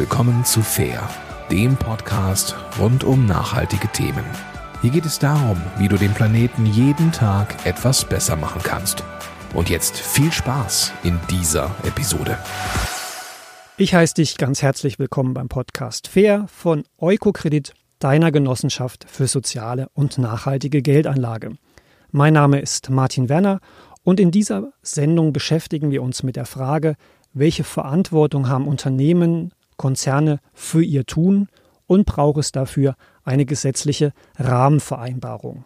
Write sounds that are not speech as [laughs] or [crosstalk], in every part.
willkommen zu Fair, dem Podcast rund um nachhaltige Themen. Hier geht es darum, wie du den Planeten jeden Tag etwas besser machen kannst. Und jetzt viel Spaß in dieser Episode. Ich heiße dich ganz herzlich willkommen beim Podcast Fair von Eukokredit, deiner Genossenschaft für soziale und nachhaltige Geldanlage. Mein Name ist Martin Werner und in dieser Sendung beschäftigen wir uns mit der Frage, welche Verantwortung haben Unternehmen, Konzerne für ihr Tun und braucht es dafür eine gesetzliche Rahmenvereinbarung.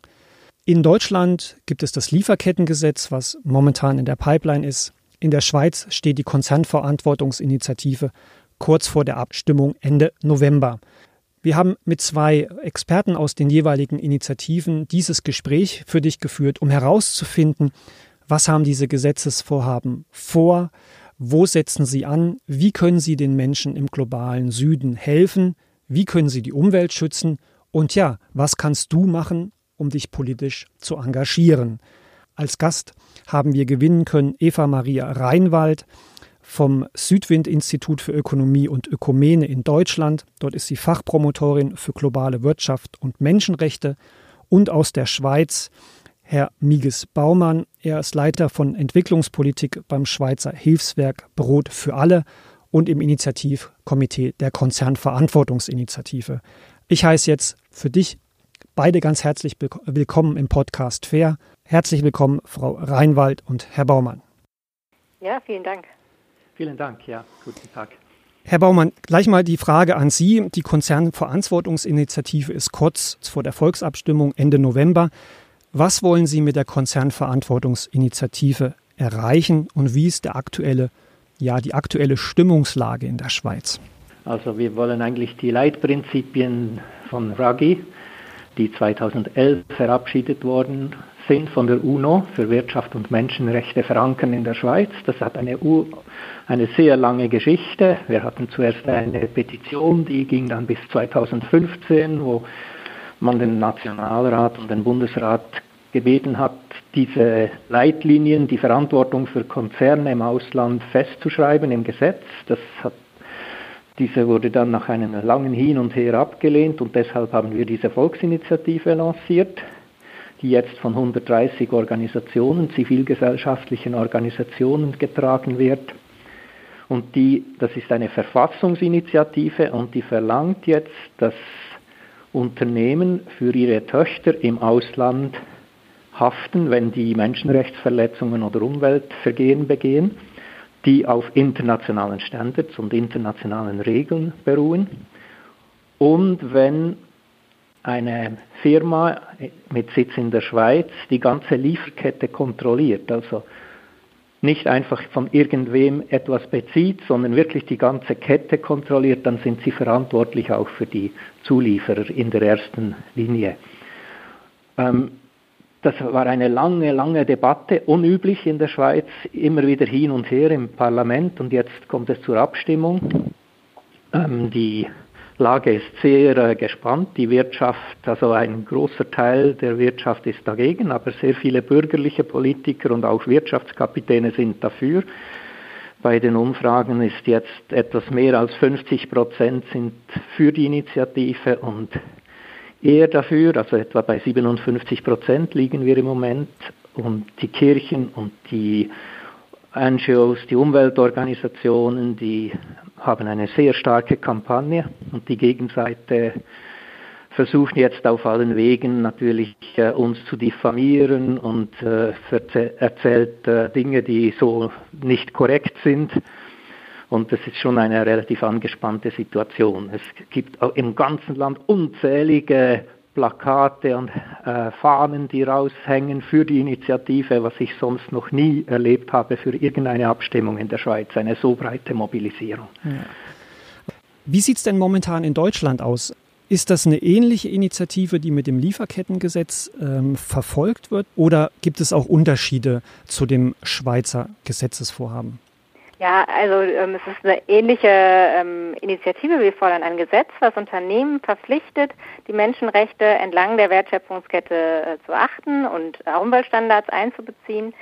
In Deutschland gibt es das Lieferkettengesetz, was momentan in der Pipeline ist. In der Schweiz steht die Konzernverantwortungsinitiative kurz vor der Abstimmung Ende November. Wir haben mit zwei Experten aus den jeweiligen Initiativen dieses Gespräch für dich geführt, um herauszufinden, was haben diese Gesetzesvorhaben vor, wo setzen sie an? Wie können sie den Menschen im globalen Süden helfen? Wie können sie die Umwelt schützen? Und ja, was kannst du machen, um dich politisch zu engagieren? Als Gast haben wir gewinnen können Eva Maria Reinwald vom Südwind-Institut für Ökonomie und Ökumene in Deutschland. Dort ist sie Fachpromotorin für globale Wirtschaft und Menschenrechte. Und aus der Schweiz Herr Miges Baumann. Er ist Leiter von Entwicklungspolitik beim Schweizer Hilfswerk Brot für alle und im Initiativkomitee der Konzernverantwortungsinitiative. Ich heiße jetzt für dich beide ganz herzlich willkommen im Podcast Fair. Herzlich willkommen, Frau Reinwald und Herr Baumann. Ja, vielen Dank. Vielen Dank, ja, guten Tag. Herr Baumann, gleich mal die Frage an Sie. Die Konzernverantwortungsinitiative ist kurz vor der Volksabstimmung Ende November. Was wollen Sie mit der Konzernverantwortungsinitiative erreichen und wie ist der aktuelle, ja, die aktuelle Stimmungslage in der Schweiz? Also wir wollen eigentlich die Leitprinzipien von RAGI, die 2011 verabschiedet worden sind von der UNO für Wirtschaft und Menschenrechte verankern in der Schweiz. Das hat eine, eine sehr lange Geschichte. Wir hatten zuerst eine Petition, die ging dann bis 2015, wo man den Nationalrat und den Bundesrat gebeten hat, diese Leitlinien, die Verantwortung für Konzerne im Ausland festzuschreiben im Gesetz. Das hat, diese wurde dann nach einem langen Hin und Her abgelehnt und deshalb haben wir diese Volksinitiative lanciert, die jetzt von 130 Organisationen, zivilgesellschaftlichen Organisationen getragen wird. Und die, das ist eine Verfassungsinitiative und die verlangt jetzt, dass Unternehmen für ihre Töchter im Ausland haften, wenn die Menschenrechtsverletzungen oder Umweltvergehen begehen, die auf internationalen Standards und internationalen Regeln beruhen. Und wenn eine Firma mit Sitz in der Schweiz die ganze Lieferkette kontrolliert, also nicht einfach von irgendwem etwas bezieht, sondern wirklich die ganze Kette kontrolliert, dann sind sie verantwortlich auch für die Zulieferer in der ersten Linie. Ähm, das war eine lange, lange Debatte, unüblich in der Schweiz, immer wieder hin und her im Parlament und jetzt kommt es zur Abstimmung. Ähm, die Lage ist sehr äh, gespannt. Die Wirtschaft, also ein großer Teil der Wirtschaft ist dagegen, aber sehr viele bürgerliche Politiker und auch Wirtschaftskapitäne sind dafür. Bei den Umfragen ist jetzt etwas mehr als 50 Prozent sind für die Initiative und eher dafür, also etwa bei 57 Prozent liegen wir im Moment und die Kirchen und die NGOs, die Umweltorganisationen, die haben eine sehr starke Kampagne und die Gegenseite versucht jetzt auf allen Wegen natürlich äh, uns zu diffamieren und äh, erzählt äh, Dinge, die so nicht korrekt sind. Und das ist schon eine relativ angespannte Situation. Es gibt im ganzen Land unzählige Plakate und äh, Fahnen, die raushängen für die Initiative, was ich sonst noch nie erlebt habe für irgendeine Abstimmung in der Schweiz, eine so breite Mobilisierung. Ja. Wie sieht es denn momentan in Deutschland aus? Ist das eine ähnliche Initiative, die mit dem Lieferkettengesetz ähm, verfolgt wird, oder gibt es auch Unterschiede zu dem Schweizer Gesetzesvorhaben? Ja, also ähm, es ist eine ähnliche ähm, Initiative. Wir fordern ein Gesetz, was Unternehmen verpflichtet, die Menschenrechte entlang der Wertschöpfungskette äh, zu achten und Umweltstandards einzubeziehen.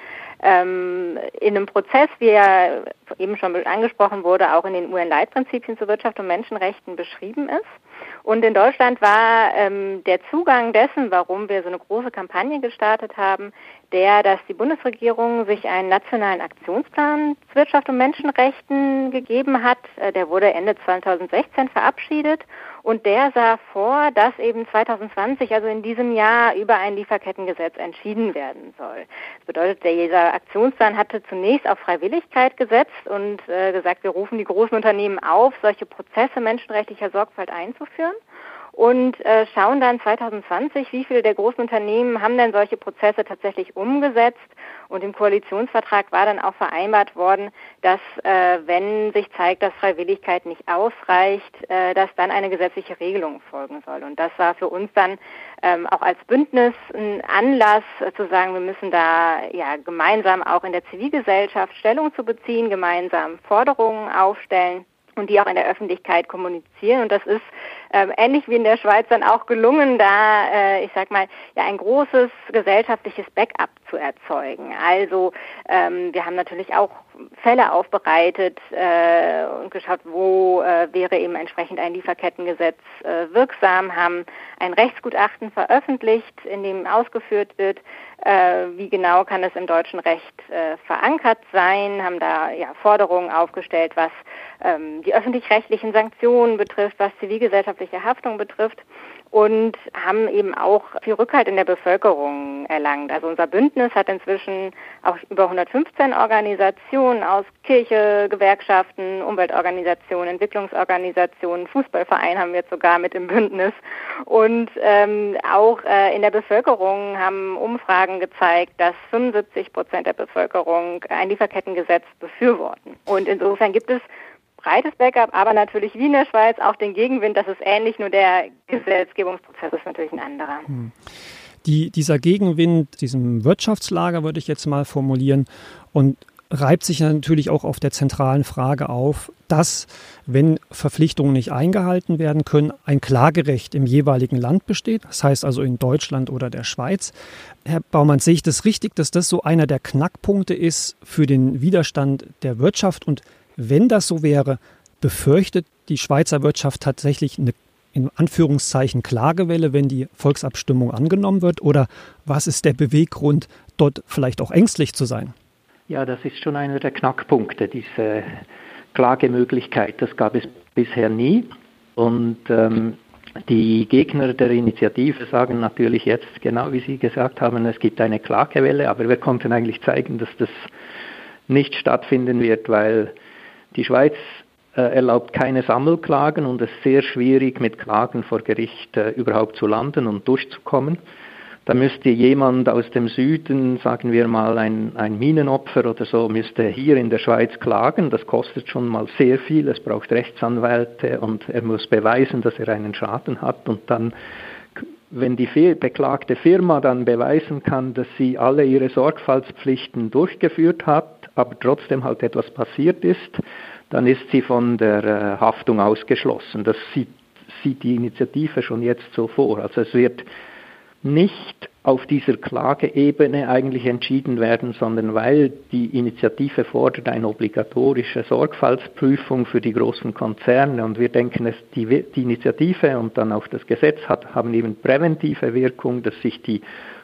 ähm, in einem Prozess, wie er eben schon angesprochen wurde, auch in den UN-Leitprinzipien zu Wirtschaft und Menschenrechten beschrieben ist. Und in Deutschland war ähm, der Zugang dessen, warum wir so eine große Kampagne gestartet haben, der, dass die Bundesregierung sich einen nationalen Aktionsplan zu Wirtschaft und Menschenrechten gegeben hat. Äh, der wurde Ende 2016 verabschiedet und der sah vor, dass eben 2020, also in diesem Jahr, über ein Lieferkettengesetz entschieden werden soll. Das bedeutet, dieser Aktionsplan hatte zunächst auf Freiwilligkeit gesetzt und äh, gesagt, wir rufen die großen Unternehmen auf, solche Prozesse menschenrechtlicher Sorgfalt einzuführen und äh, schauen dann 2020, wie viele der großen Unternehmen haben denn solche Prozesse tatsächlich umgesetzt. Und im Koalitionsvertrag war dann auch vereinbart worden, dass äh, wenn sich zeigt, dass Freiwilligkeit nicht ausreicht, äh, dass dann eine gesetzliche Regelung folgen soll. Und das war für uns dann ähm, auch als Bündnis ein Anlass äh, zu sagen, wir müssen da ja gemeinsam auch in der Zivilgesellschaft Stellung zu beziehen, gemeinsam Forderungen aufstellen und die auch in der Öffentlichkeit kommunizieren. Und das ist ähm, ähnlich wie in der Schweiz dann auch gelungen, da, äh, ich sag mal, ja ein großes gesellschaftliches Backup zu erzeugen. Also ähm, wir haben natürlich auch Fälle aufbereitet äh, und geschaut, wo äh, wäre eben entsprechend ein Lieferkettengesetz äh, wirksam, haben ein Rechtsgutachten veröffentlicht, in dem ausgeführt wird, äh, wie genau kann es im deutschen Recht äh, verankert sein, haben da ja, Forderungen aufgestellt, was ähm, die öffentlich-rechtlichen Sanktionen betrifft, was zivilgesellschaftliche Haftung betrifft und haben eben auch viel Rückhalt in der Bevölkerung erlangt. Also unser Bündnis hat inzwischen auch über 115 Organisationen aus Kirche, Gewerkschaften, Umweltorganisationen, Entwicklungsorganisationen, Fußballverein haben wir jetzt sogar mit im Bündnis. Und ähm, auch äh, in der Bevölkerung haben Umfragen gezeigt, dass 75 Prozent der Bevölkerung ein Lieferkettengesetz befürworten. Und insofern gibt es breites Backup, aber natürlich wie in der Schweiz auch den Gegenwind, das ist ähnlich, nur der Gesetzgebungsprozess ist natürlich ein anderer. Hm. Die, dieser Gegenwind, diesem Wirtschaftslager würde ich jetzt mal formulieren und reibt sich natürlich auch auf der zentralen Frage auf, dass, wenn Verpflichtungen nicht eingehalten werden können, ein Klagerecht im jeweiligen Land besteht, das heißt also in Deutschland oder der Schweiz. Herr Baumann, sehe ich das richtig, dass das so einer der Knackpunkte ist für den Widerstand der Wirtschaft und wenn das so wäre, befürchtet die Schweizer Wirtschaft tatsächlich eine in Anführungszeichen Klagewelle, wenn die Volksabstimmung angenommen wird? Oder was ist der Beweggrund, dort vielleicht auch ängstlich zu sein? Ja, das ist schon einer der Knackpunkte, diese Klagemöglichkeit. Das gab es bisher nie. Und ähm, die Gegner der Initiative sagen natürlich jetzt, genau wie Sie gesagt haben, es gibt eine Klagewelle, aber wir konnten eigentlich zeigen, dass das nicht stattfinden wird, weil die Schweiz äh, erlaubt keine Sammelklagen und es ist sehr schwierig, mit Klagen vor Gericht äh, überhaupt zu landen und durchzukommen. Da müsste jemand aus dem Süden, sagen wir mal ein, ein Minenopfer oder so, müsste hier in der Schweiz klagen. Das kostet schon mal sehr viel. Es braucht Rechtsanwälte und er muss beweisen, dass er einen Schaden hat. Und dann, wenn die beklagte Firma dann beweisen kann, dass sie alle ihre Sorgfaltspflichten durchgeführt hat, aber trotzdem halt etwas passiert ist, dann ist sie von der äh, Haftung ausgeschlossen. Das sieht, sieht die Initiative schon jetzt so vor. Also es wird nicht auf dieser Klageebene eigentlich entschieden werden, sondern weil die Initiative fordert eine obligatorische Sorgfaltsprüfung für die großen Konzerne. Und wir denken, dass die, die Initiative und dann auch das Gesetz hat, haben eben präventive Wirkung, dass sich die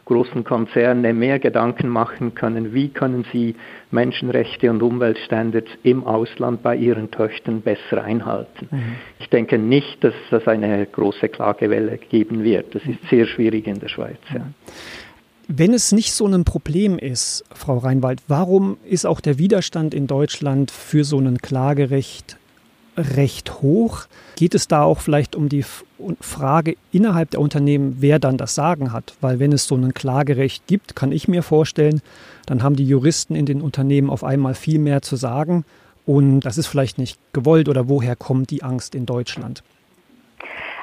großen Konzerne mehr Gedanken machen können, wie können sie Menschenrechte und Umweltstandards im Ausland bei ihren Töchtern besser einhalten. Mhm. Ich denke nicht, dass das eine große Klagewelle geben wird. Das ist sehr schwierig in der Schweiz. Ja. Wenn es nicht so ein Problem ist, Frau Reinwald, warum ist auch der Widerstand in Deutschland für so ein Klagerecht recht hoch. Geht es da auch vielleicht um die Frage innerhalb der Unternehmen, wer dann das Sagen hat? Weil wenn es so ein Klagerecht gibt, kann ich mir vorstellen, dann haben die Juristen in den Unternehmen auf einmal viel mehr zu sagen. Und das ist vielleicht nicht gewollt oder woher kommt die Angst in Deutschland?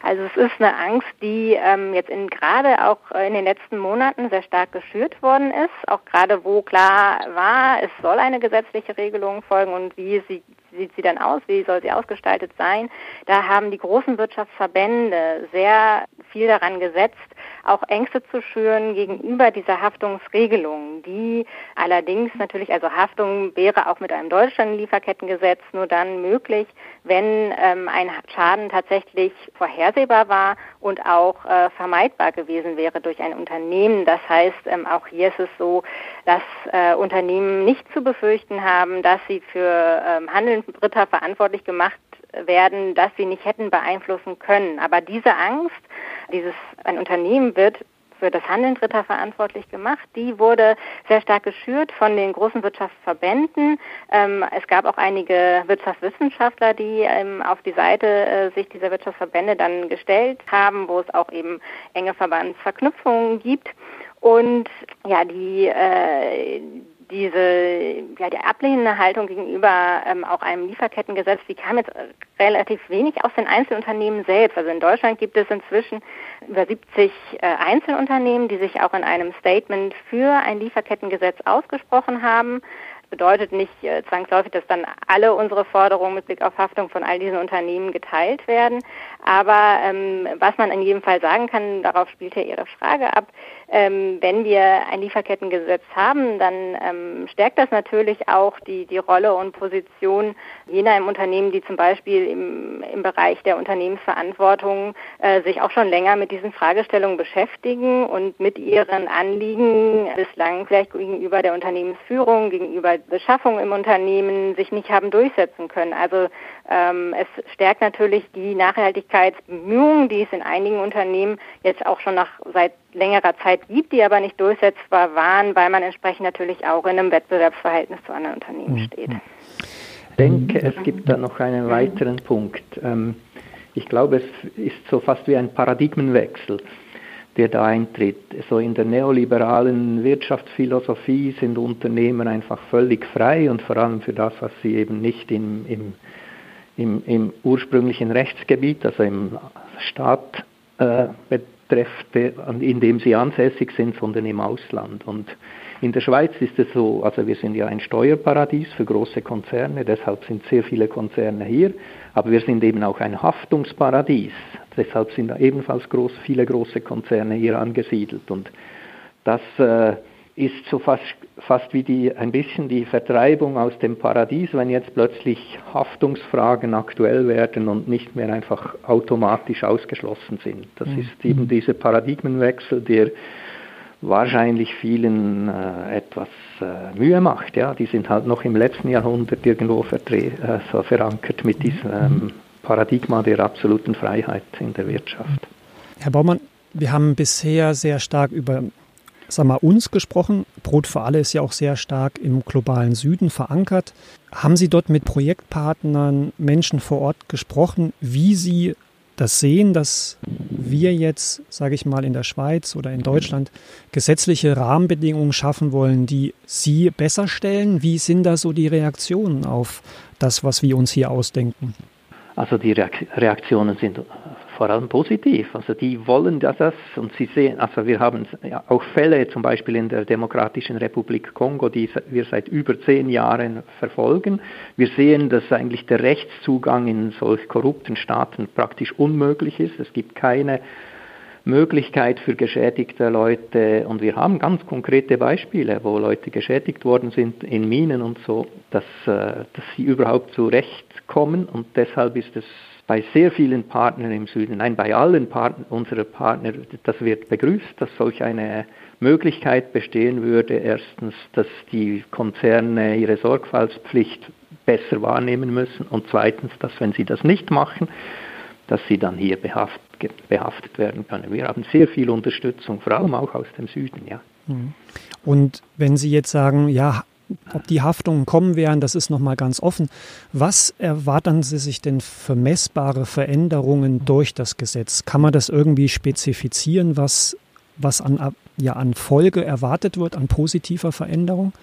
Also es ist eine Angst, die ähm, jetzt in, gerade auch in den letzten Monaten sehr stark geschürt worden ist. Auch gerade wo klar war, es soll eine gesetzliche Regelung folgen und wie sie sieht sie dann aus, wie soll sie ausgestaltet sein. Da haben die großen Wirtschaftsverbände sehr viel daran gesetzt, auch Ängste zu schüren gegenüber dieser Haftungsregelung, die allerdings natürlich, also Haftung wäre auch mit einem deutschen Lieferkettengesetz nur dann möglich, wenn ähm, ein Schaden tatsächlich vorhersehbar war und auch äh, vermeidbar gewesen wäre durch ein Unternehmen. Das heißt, ähm, auch hier ist es so, dass äh, Unternehmen nicht zu befürchten haben, dass sie für ähm, Handeln Dritter verantwortlich gemacht werden, dass sie nicht hätten beeinflussen können. Aber diese Angst, dieses ein Unternehmen wird für das Handeln Dritter verantwortlich gemacht. Die wurde sehr stark geschürt von den großen Wirtschaftsverbänden. Ähm, es gab auch einige Wirtschaftswissenschaftler, die ähm, auf die Seite äh, sich dieser Wirtschaftsverbände dann gestellt haben, wo es auch eben enge Verbandsverknüpfungen gibt. Und ja, die, äh, diese ja die ablehnende Haltung gegenüber ähm, auch einem Lieferkettengesetz, die kam jetzt relativ wenig aus den Einzelunternehmen selbst. Also in Deutschland gibt es inzwischen über 70 äh, Einzelunternehmen, die sich auch in einem Statement für ein Lieferkettengesetz ausgesprochen haben bedeutet nicht äh, zwangsläufig, dass dann alle unsere Forderungen mit Blick auf Haftung von all diesen Unternehmen geteilt werden. Aber ähm, was man in jedem Fall sagen kann, darauf spielt ja Ihre Frage ab, ähm, wenn wir ein Lieferkettengesetz haben, dann ähm, stärkt das natürlich auch die, die Rolle und Position jener im Unternehmen, die zum Beispiel im, im Bereich der Unternehmensverantwortung äh, sich auch schon länger mit diesen Fragestellungen beschäftigen und mit ihren Anliegen bislang vielleicht gegenüber der Unternehmensführung, gegenüber Beschaffung im Unternehmen sich nicht haben durchsetzen können. Also es stärkt natürlich die Nachhaltigkeitsbemühungen, die es in einigen Unternehmen jetzt auch schon nach seit längerer Zeit gibt, die aber nicht durchsetzbar waren, weil man entsprechend natürlich auch in einem Wettbewerbsverhältnis zu anderen Unternehmen mhm. steht. Ich denke, es gibt da noch einen weiteren Punkt. Ähm, ich glaube, es ist so fast wie ein Paradigmenwechsel, der da eintritt. So in der neoliberalen Wirtschaftsphilosophie sind Unternehmen einfach völlig frei und vor allem für das, was sie eben nicht im, im, im, im ursprünglichen Rechtsgebiet, also im Staat äh, betrifft, in dem sie ansässig sind, sondern im Ausland. Und in der Schweiz ist es so, also wir sind ja ein Steuerparadies für große Konzerne, deshalb sind sehr viele Konzerne hier, aber wir sind eben auch ein Haftungsparadies, deshalb sind ebenfalls groß, viele große Konzerne hier angesiedelt. Und das äh, ist so fast, fast wie die, ein bisschen die Vertreibung aus dem Paradies, wenn jetzt plötzlich Haftungsfragen aktuell werden und nicht mehr einfach automatisch ausgeschlossen sind. Das mhm. ist eben dieser Paradigmenwechsel, der wahrscheinlich vielen äh, etwas äh, Mühe macht. Ja, die sind halt noch im letzten Jahrhundert irgendwo äh, so verankert mit diesem ähm, Paradigma der absoluten Freiheit in der Wirtschaft. Herr Baumann, wir haben bisher sehr stark über sag mal, uns gesprochen. Brot für alle ist ja auch sehr stark im globalen Süden verankert. Haben Sie dort mit Projektpartnern, Menschen vor Ort gesprochen, wie sie das sehen, dass wir jetzt, sage ich mal, in der Schweiz oder in Deutschland gesetzliche Rahmenbedingungen schaffen wollen, die Sie besser stellen? Wie sind da so die Reaktionen auf das, was wir uns hier ausdenken? Also die Reaktionen sind vor allem positiv. Also die wollen das und sie sehen, also wir haben auch Fälle zum Beispiel in der Demokratischen Republik Kongo, die wir seit über zehn Jahren verfolgen. Wir sehen, dass eigentlich der Rechtszugang in solch korrupten Staaten praktisch unmöglich ist. Es gibt keine Möglichkeit für geschädigte Leute und wir haben ganz konkrete Beispiele, wo Leute geschädigt worden sind in Minen und so, dass, äh, dass sie überhaupt zu Recht kommen und deshalb ist es bei sehr vielen Partnern im Süden, nein, bei allen Partner, unserer Partner, das wird begrüßt, dass solch eine Möglichkeit bestehen würde. Erstens, dass die Konzerne ihre Sorgfaltspflicht besser wahrnehmen müssen und zweitens, dass wenn sie das nicht machen, dass sie dann hier behaft, behaftet werden können. Wir haben sehr viel Unterstützung, vor allem auch aus dem Süden, ja. Mhm. Und wenn Sie jetzt sagen, ja, ob die Haftungen kommen werden, das ist nochmal ganz offen. Was erwarten Sie sich denn für messbare Veränderungen durch das Gesetz? Kann man das irgendwie spezifizieren, was, was an, ja, an Folge erwartet wird, an positiver Veränderung?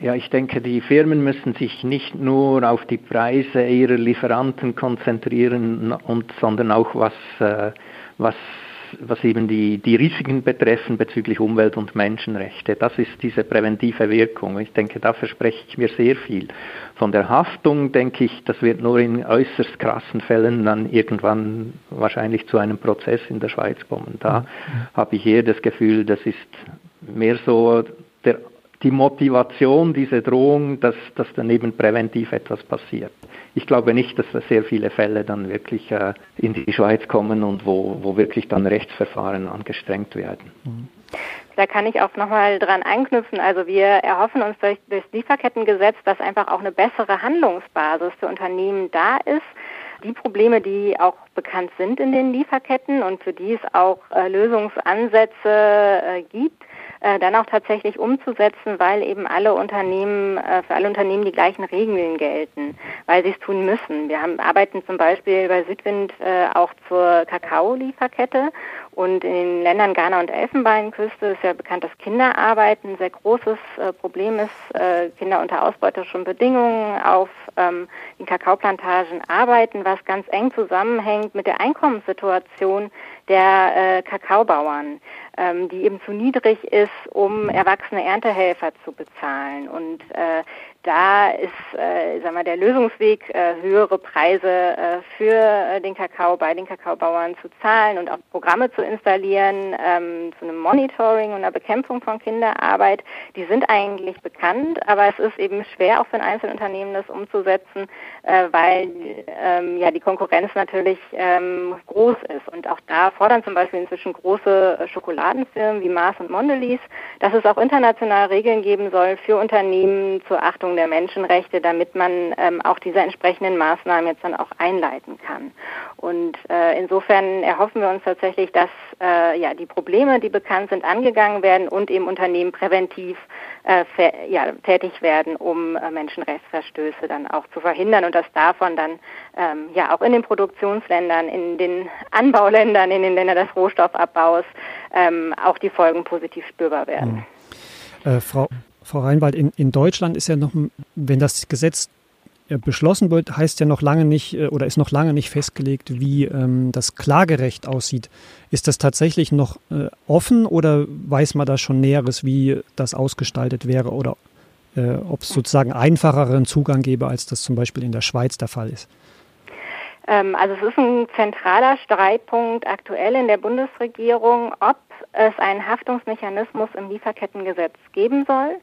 Ja, ich denke, die Firmen müssen sich nicht nur auf die Preise ihrer Lieferanten konzentrieren, und, sondern auch was, äh, was was eben die, die Risiken betreffen bezüglich Umwelt- und Menschenrechte. Das ist diese präventive Wirkung. Ich denke, da verspreche ich mir sehr viel. Von der Haftung denke ich, das wird nur in äußerst krassen Fällen dann irgendwann wahrscheinlich zu einem Prozess in der Schweiz kommen. Da mhm. habe ich eher das Gefühl, das ist mehr so der die Motivation, diese Drohung, dass, dass daneben präventiv etwas passiert. Ich glaube nicht, dass da sehr viele Fälle dann wirklich äh, in die Schweiz kommen und wo, wo wirklich dann Rechtsverfahren angestrengt werden. Mhm. Da kann ich auch nochmal dran anknüpfen. Also wir erhoffen uns durch, durch das Lieferkettengesetz, dass einfach auch eine bessere Handlungsbasis für Unternehmen da ist. Die Probleme, die auch bekannt sind in den Lieferketten und für die es auch äh, Lösungsansätze äh, gibt, äh, dann auch tatsächlich umzusetzen, weil eben alle Unternehmen, äh, für alle Unternehmen die gleichen Regeln gelten, weil sie es tun müssen. Wir haben, arbeiten zum Beispiel bei Südwind äh, auch zur Kakao-Lieferkette und in den Ländern Ghana und Elfenbeinküste ist ja bekannt, dass Kinderarbeit ein sehr großes äh, Problem ist. Äh, Kinder unter ausbeuterischen Bedingungen auf ähm, den Kakaoplantagen arbeiten, was ganz eng zusammenhängt mit der Einkommenssituation der äh, Kakaobauern, ähm, die eben zu niedrig ist, um erwachsene Erntehelfer zu bezahlen. Und äh, da ist äh, sag mal, der Lösungsweg, äh, höhere Preise äh, für äh, den Kakao bei den Kakaobauern zu zahlen und auch Programme zu installieren ähm, zu einem Monitoring und einer Bekämpfung von Kinderarbeit. Die sind eigentlich bekannt, aber es ist eben schwer auch für ein Einzelunternehmen das umzusetzen, äh, weil ähm, ja die Konkurrenz natürlich ähm, groß ist. Und auch da fordern zum Beispiel inzwischen große äh, Schokoladenfirmen wie Mars und Mondelez, dass es auch international Regeln geben soll für Unternehmen zur Achtung Achtung der Menschenrechte, damit man ähm, auch diese entsprechenden Maßnahmen jetzt dann auch einleiten kann. Und äh, insofern erhoffen wir uns tatsächlich, dass äh, ja die Probleme, die bekannt sind, angegangen werden und eben Unternehmen präventiv äh, ja, tätig werden, um äh, Menschenrechtsverstöße dann auch zu verhindern und dass davon dann ähm, ja auch in den Produktionsländern, in den Anbauländern, in den Ländern des Rohstoffabbaus ähm, auch die Folgen positiv spürbar werden. Hm. Äh, Frau Frau Reinwald, in, in Deutschland ist ja noch, wenn das Gesetz äh, beschlossen wird, heißt ja noch lange nicht äh, oder ist noch lange nicht festgelegt, wie ähm, das Klagerecht aussieht. Ist das tatsächlich noch äh, offen oder weiß man da schon Näheres, wie das ausgestaltet wäre oder äh, ob es sozusagen einfacheren Zugang gäbe, als das zum Beispiel in der Schweiz der Fall ist? Ähm, also es ist ein zentraler Streitpunkt aktuell in der Bundesregierung, ob es einen Haftungsmechanismus im Lieferkettengesetz geben soll.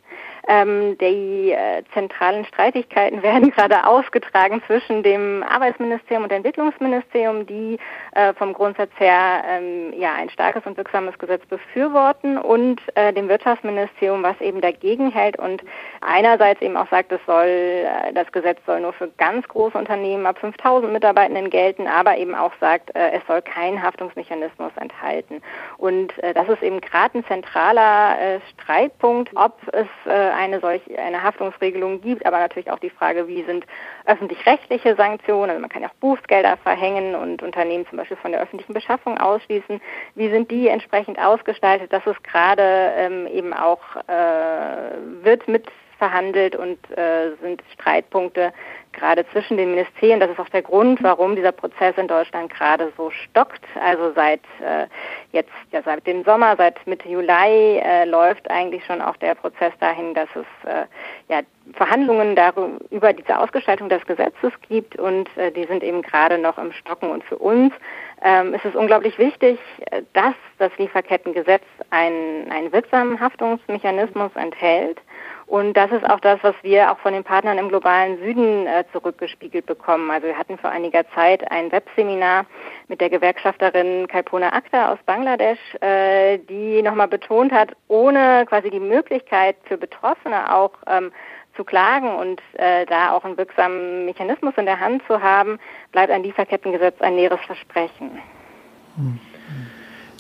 Ähm, die äh, zentralen Streitigkeiten [laughs] werden gerade ausgetragen zwischen dem Arbeitsministerium und Entwicklungsministerium, die äh, vom Grundsatz her ähm, ja ein starkes und wirksames Gesetz befürworten und äh, dem Wirtschaftsministerium, was eben dagegen hält und einerseits eben auch sagt, es soll äh, das Gesetz soll nur für ganz große Unternehmen ab 5000 Mitarbeitenden gelten, aber eben auch sagt, äh, es soll keinen Haftungsmechanismus enthalten. Und äh, das ist eben gerade ein zentraler Streitpunkt, ob es eine solche eine Haftungsregelung gibt, aber natürlich auch die Frage, wie sind öffentlich-rechtliche Sanktionen, also man kann ja auch Bußgelder verhängen und Unternehmen zum Beispiel von der öffentlichen Beschaffung ausschließen. Wie sind die entsprechend ausgestaltet? Das ist gerade ähm, eben auch äh, wird mit verhandelt und äh, sind Streitpunkte gerade zwischen den Ministerien. Das ist auch der Grund, warum dieser Prozess in Deutschland gerade so stockt. Also seit äh, jetzt, ja seit dem Sommer, seit Mitte Juli äh, läuft eigentlich schon auch der Prozess dahin, dass es äh, ja Verhandlungen darüber über diese Ausgestaltung des Gesetzes gibt und äh, die sind eben gerade noch im Stocken. Und für uns ähm, ist es unglaublich wichtig, äh, dass das Lieferkettengesetz einen, einen wirksamen Haftungsmechanismus enthält und das ist auch das, was wir auch von den Partnern im globalen Süden äh, zurückgespiegelt bekommen. Also wir hatten vor einiger Zeit ein Webseminar mit der Gewerkschafterin Kalpona Akhtar aus Bangladesch, äh, die nochmal betont hat, ohne quasi die Möglichkeit für Betroffene auch ähm, zu klagen und äh, da auch einen wirksamen Mechanismus in der Hand zu haben, bleibt ein Lieferkettengesetz ein leeres Versprechen.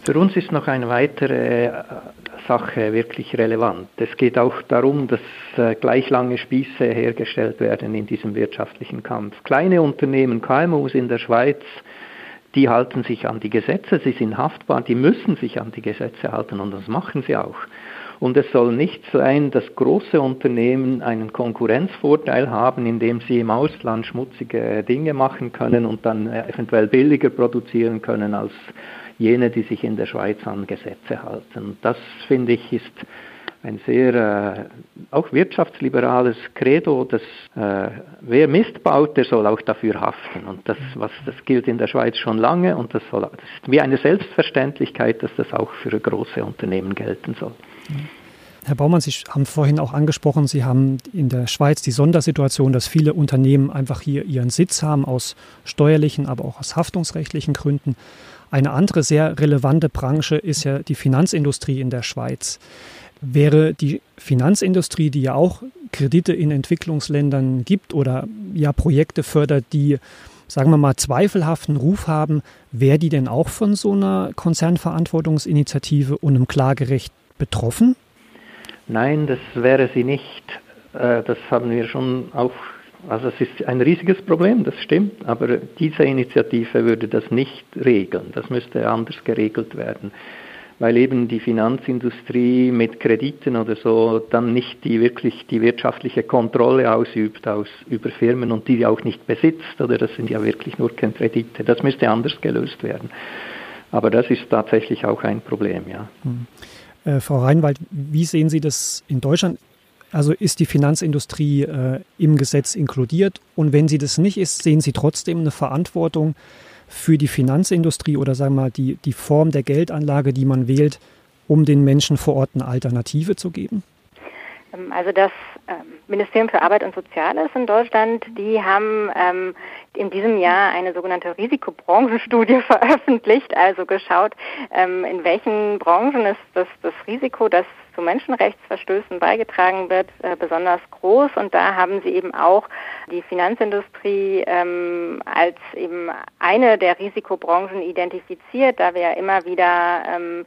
Für uns ist noch eine weitere Sache wirklich relevant. Es geht auch darum, dass äh, gleich lange Spieße hergestellt werden in diesem wirtschaftlichen Kampf. Kleine Unternehmen, KMUs in der Schweiz, die halten sich an die Gesetze, sie sind haftbar, die müssen sich an die Gesetze halten und das machen sie auch. Und es soll nicht sein, dass große Unternehmen einen Konkurrenzvorteil haben, indem sie im Ausland schmutzige Dinge machen können und dann eventuell billiger produzieren können als jene, die sich in der Schweiz an Gesetze halten. Das finde ich ist ein sehr äh, auch wirtschaftsliberales Credo, dass äh, wer Mist baut, der soll auch dafür haften. Und das, was, das gilt in der Schweiz schon lange und das, soll, das ist wie eine Selbstverständlichkeit, dass das auch für große Unternehmen gelten soll. Herr Baumann, Sie haben vorhin auch angesprochen, Sie haben in der Schweiz die Sondersituation, dass viele Unternehmen einfach hier ihren Sitz haben aus steuerlichen, aber auch aus haftungsrechtlichen Gründen. Eine andere sehr relevante Branche ist ja die Finanzindustrie in der Schweiz wäre die Finanzindustrie, die ja auch Kredite in Entwicklungsländern gibt oder ja Projekte fördert, die, sagen wir mal, zweifelhaften Ruf haben, wäre die denn auch von so einer Konzernverantwortungsinitiative und einem Klagerecht betroffen? Nein, das wäre sie nicht. Äh, das haben wir schon auch, also es ist ein riesiges Problem, das stimmt, aber diese Initiative würde das nicht regeln. Das müsste anders geregelt werden weil eben die Finanzindustrie mit Krediten oder so dann nicht die wirklich die wirtschaftliche Kontrolle ausübt aus, über Firmen und die auch nicht besitzt oder das sind ja wirklich nur Kredite. Das müsste anders gelöst werden. Aber das ist tatsächlich auch ein Problem, ja. Hm. Äh, Frau Reinwald, wie sehen Sie das in Deutschland? Also ist die Finanzindustrie äh, im Gesetz inkludiert? Und wenn sie das nicht ist, sehen Sie trotzdem eine Verantwortung, für die Finanzindustrie oder sagen wir mal die, die Form der Geldanlage, die man wählt, um den Menschen vor Ort eine Alternative zu geben? Ähm, also das ähm, Ministerium für Arbeit und Soziales in Deutschland, die haben ähm, in diesem Jahr eine sogenannte Risikobranchenstudie [laughs] veröffentlicht, also geschaut, ähm, in welchen Branchen ist das, das Risiko, das zu Menschenrechtsverstößen beigetragen wird, äh, besonders groß. Und da haben sie eben auch die Finanzindustrie ähm, als eben eine der Risikobranchen identifiziert, da wir ja immer wieder ähm,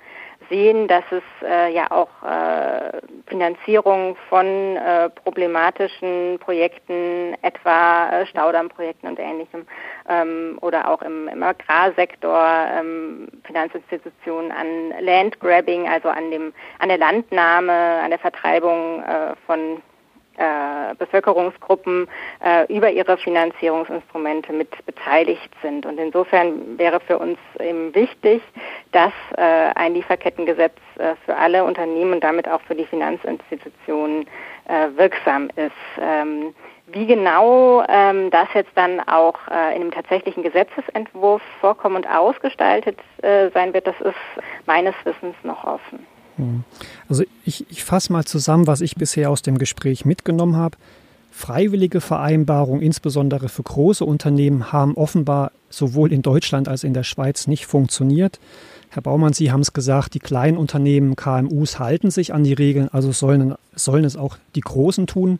sehen, dass es äh, ja auch äh, Finanzierung von äh, problematischen Projekten, etwa äh, Staudammprojekten und ähnlichem, ähm, oder auch im, im Agrarsektor ähm, Finanzinstitutionen an Landgrabbing, also an dem an der Landnahme, an der Vertreibung äh, von äh, Bevölkerungsgruppen äh, über ihre Finanzierungsinstrumente mit beteiligt sind. Und insofern wäre für uns eben wichtig, dass äh, ein Lieferkettengesetz äh, für alle Unternehmen und damit auch für die Finanzinstitutionen äh, wirksam ist. Ähm, wie genau ähm, das jetzt dann auch äh, in einem tatsächlichen Gesetzesentwurf vorkommen und ausgestaltet äh, sein wird, das ist meines Wissens noch offen. Hm. Also ich, ich fasse mal zusammen, was ich bisher aus dem Gespräch mitgenommen habe. Freiwillige Vereinbarungen, insbesondere für große Unternehmen, haben offenbar sowohl in Deutschland als in der Schweiz nicht funktioniert. Herr Baumann, Sie haben es gesagt, die kleinen Unternehmen, KMUs halten sich an die Regeln, also sollen, sollen es auch die Großen tun.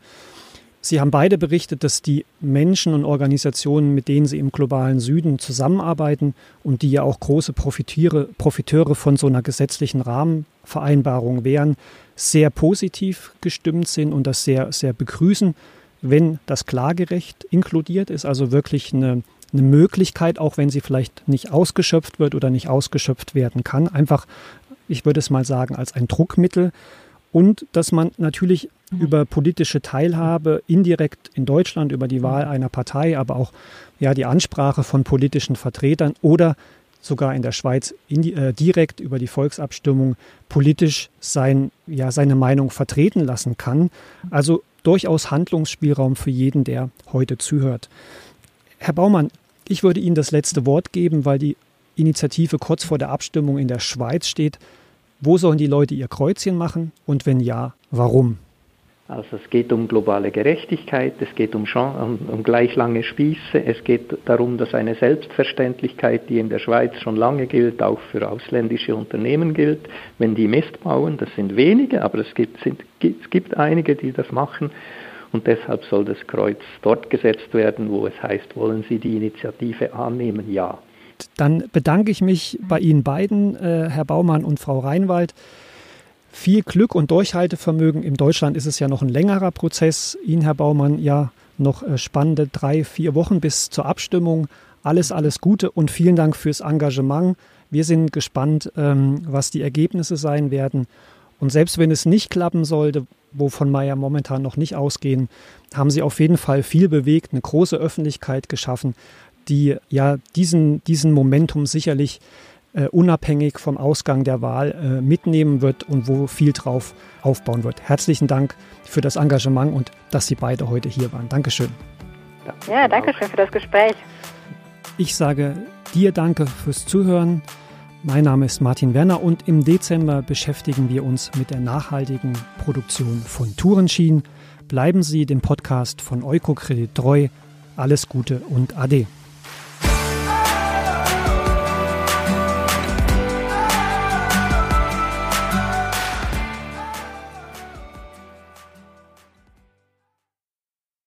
Sie haben beide berichtet, dass die Menschen und Organisationen, mit denen Sie im globalen Süden zusammenarbeiten und die ja auch große Profiteure, Profiteure von so einer gesetzlichen Rahmenvereinbarung wären, sehr positiv gestimmt sind und das sehr, sehr begrüßen, wenn das Klagerecht inkludiert ist, also wirklich eine, eine Möglichkeit, auch wenn sie vielleicht nicht ausgeschöpft wird oder nicht ausgeschöpft werden kann, einfach, ich würde es mal sagen, als ein Druckmittel und dass man natürlich mhm. über politische Teilhabe indirekt in Deutschland über die Wahl einer Partei, aber auch ja die Ansprache von politischen Vertretern oder sogar in der Schweiz in die, äh, direkt über die Volksabstimmung politisch sein, ja, seine Meinung vertreten lassen kann. Also durchaus Handlungsspielraum für jeden, der heute zuhört. Herr Baumann, ich würde Ihnen das letzte Wort geben, weil die Initiative kurz vor der Abstimmung in der Schweiz steht. Wo sollen die Leute ihr Kreuzchen machen und wenn ja, warum? Also es geht um globale Gerechtigkeit, es geht um, um, um, gleich lange Spieße, es geht darum, dass eine Selbstverständlichkeit, die in der Schweiz schon lange gilt, auch für ausländische Unternehmen gilt. Wenn die Mist bauen, das sind wenige, aber es gibt, sind, es gibt einige, die das machen. Und deshalb soll das Kreuz dort gesetzt werden, wo es heißt, wollen Sie die Initiative annehmen? Ja. Dann bedanke ich mich bei Ihnen beiden, äh, Herr Baumann und Frau Reinwald. Viel Glück und Durchhaltevermögen. In Deutschland ist es ja noch ein längerer Prozess. Ihnen, Herr Baumann, ja noch äh, spannende drei, vier Wochen bis zur Abstimmung. Alles, alles Gute und vielen Dank fürs Engagement. Wir sind gespannt, ähm, was die Ergebnisse sein werden. Und selbst wenn es nicht klappen sollte, wovon wir ja momentan noch nicht ausgehen, haben Sie auf jeden Fall viel bewegt, eine große Öffentlichkeit geschaffen die ja diesen, diesen Momentum sicherlich äh, unabhängig vom Ausgang der Wahl äh, mitnehmen wird und wo viel drauf aufbauen wird. Herzlichen Dank für das Engagement und dass Sie beide heute hier waren. Dankeschön. Ja, danke schön für das Gespräch. Ich sage dir danke fürs Zuhören. Mein Name ist Martin Werner und im Dezember beschäftigen wir uns mit der nachhaltigen Produktion von Tourenschienen. Bleiben Sie dem Podcast von Eukokredit treu. Alles Gute und Ade.